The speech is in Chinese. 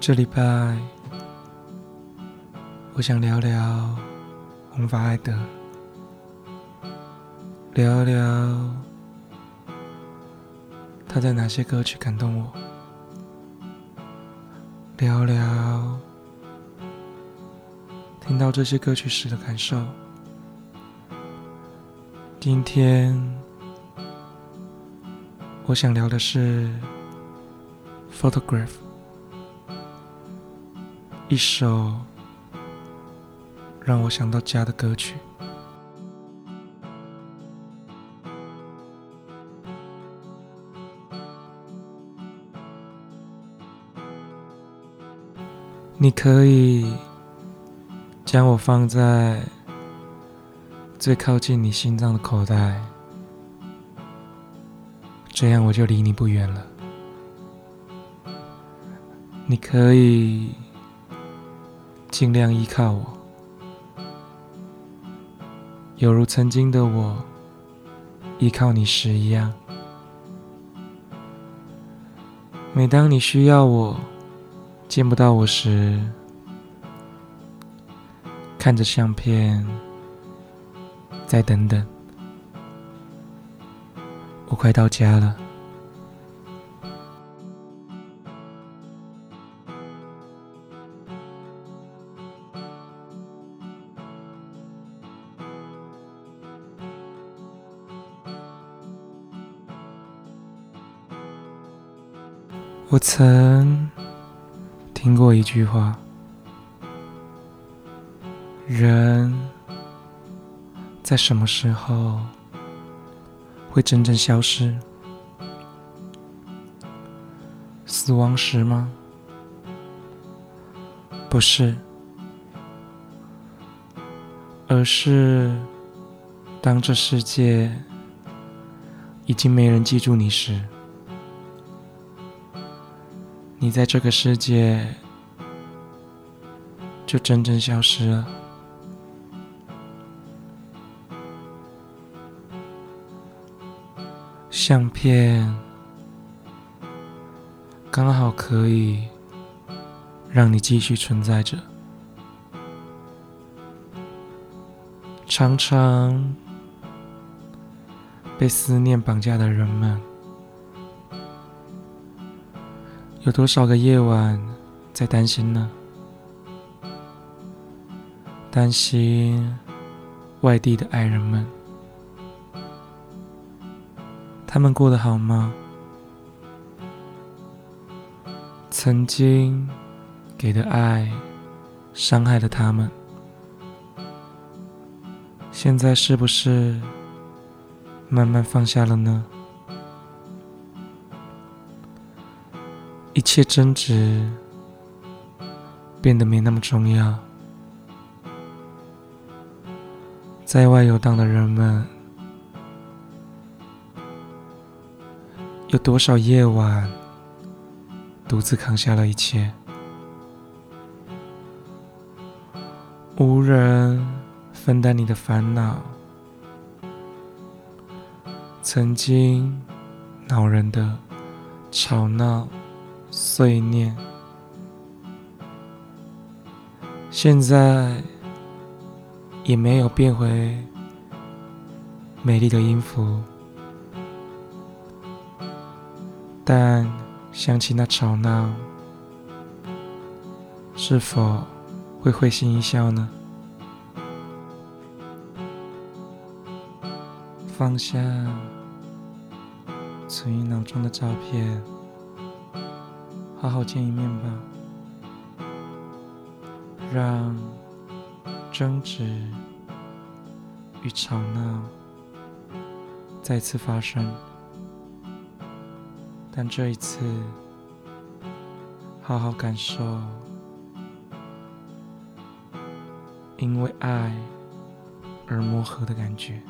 这礼拜，我想聊聊红发艾德，聊聊他在哪些歌曲感动我，聊聊听到这些歌曲时的感受。今天我想聊的是《Photograph》。一首让我想到家的歌曲。你可以将我放在最靠近你心脏的口袋，这样我就离你不远了。你可以。尽量依靠我，犹如曾经的我依靠你时一样。每当你需要我，见不到我时，看着相片，再等等，我快到家了。我曾听过一句话：人在什么时候会真正消失？死亡时吗？不是，而是当这世界已经没人记住你时。你在这个世界就真正消失了。相片刚好可以让你继续存在着。常常被思念绑架的人们。有多少个夜晚在担心呢？担心外地的爱人们，他们过得好吗？曾经给的爱伤害了他们，现在是不是慢慢放下了呢？一切争执变得没那么重要。在外游荡的人们，有多少夜晚独自扛下了一切？无人分担你的烦恼，曾经恼人的吵闹。碎念，现在也没有变回美丽的音符，但想起那吵闹，是否会会心一笑呢？放下存于脑中的照片。好好见一面吧，让争执与吵闹再次发生，但这一次，好好感受因为爱而磨合的感觉。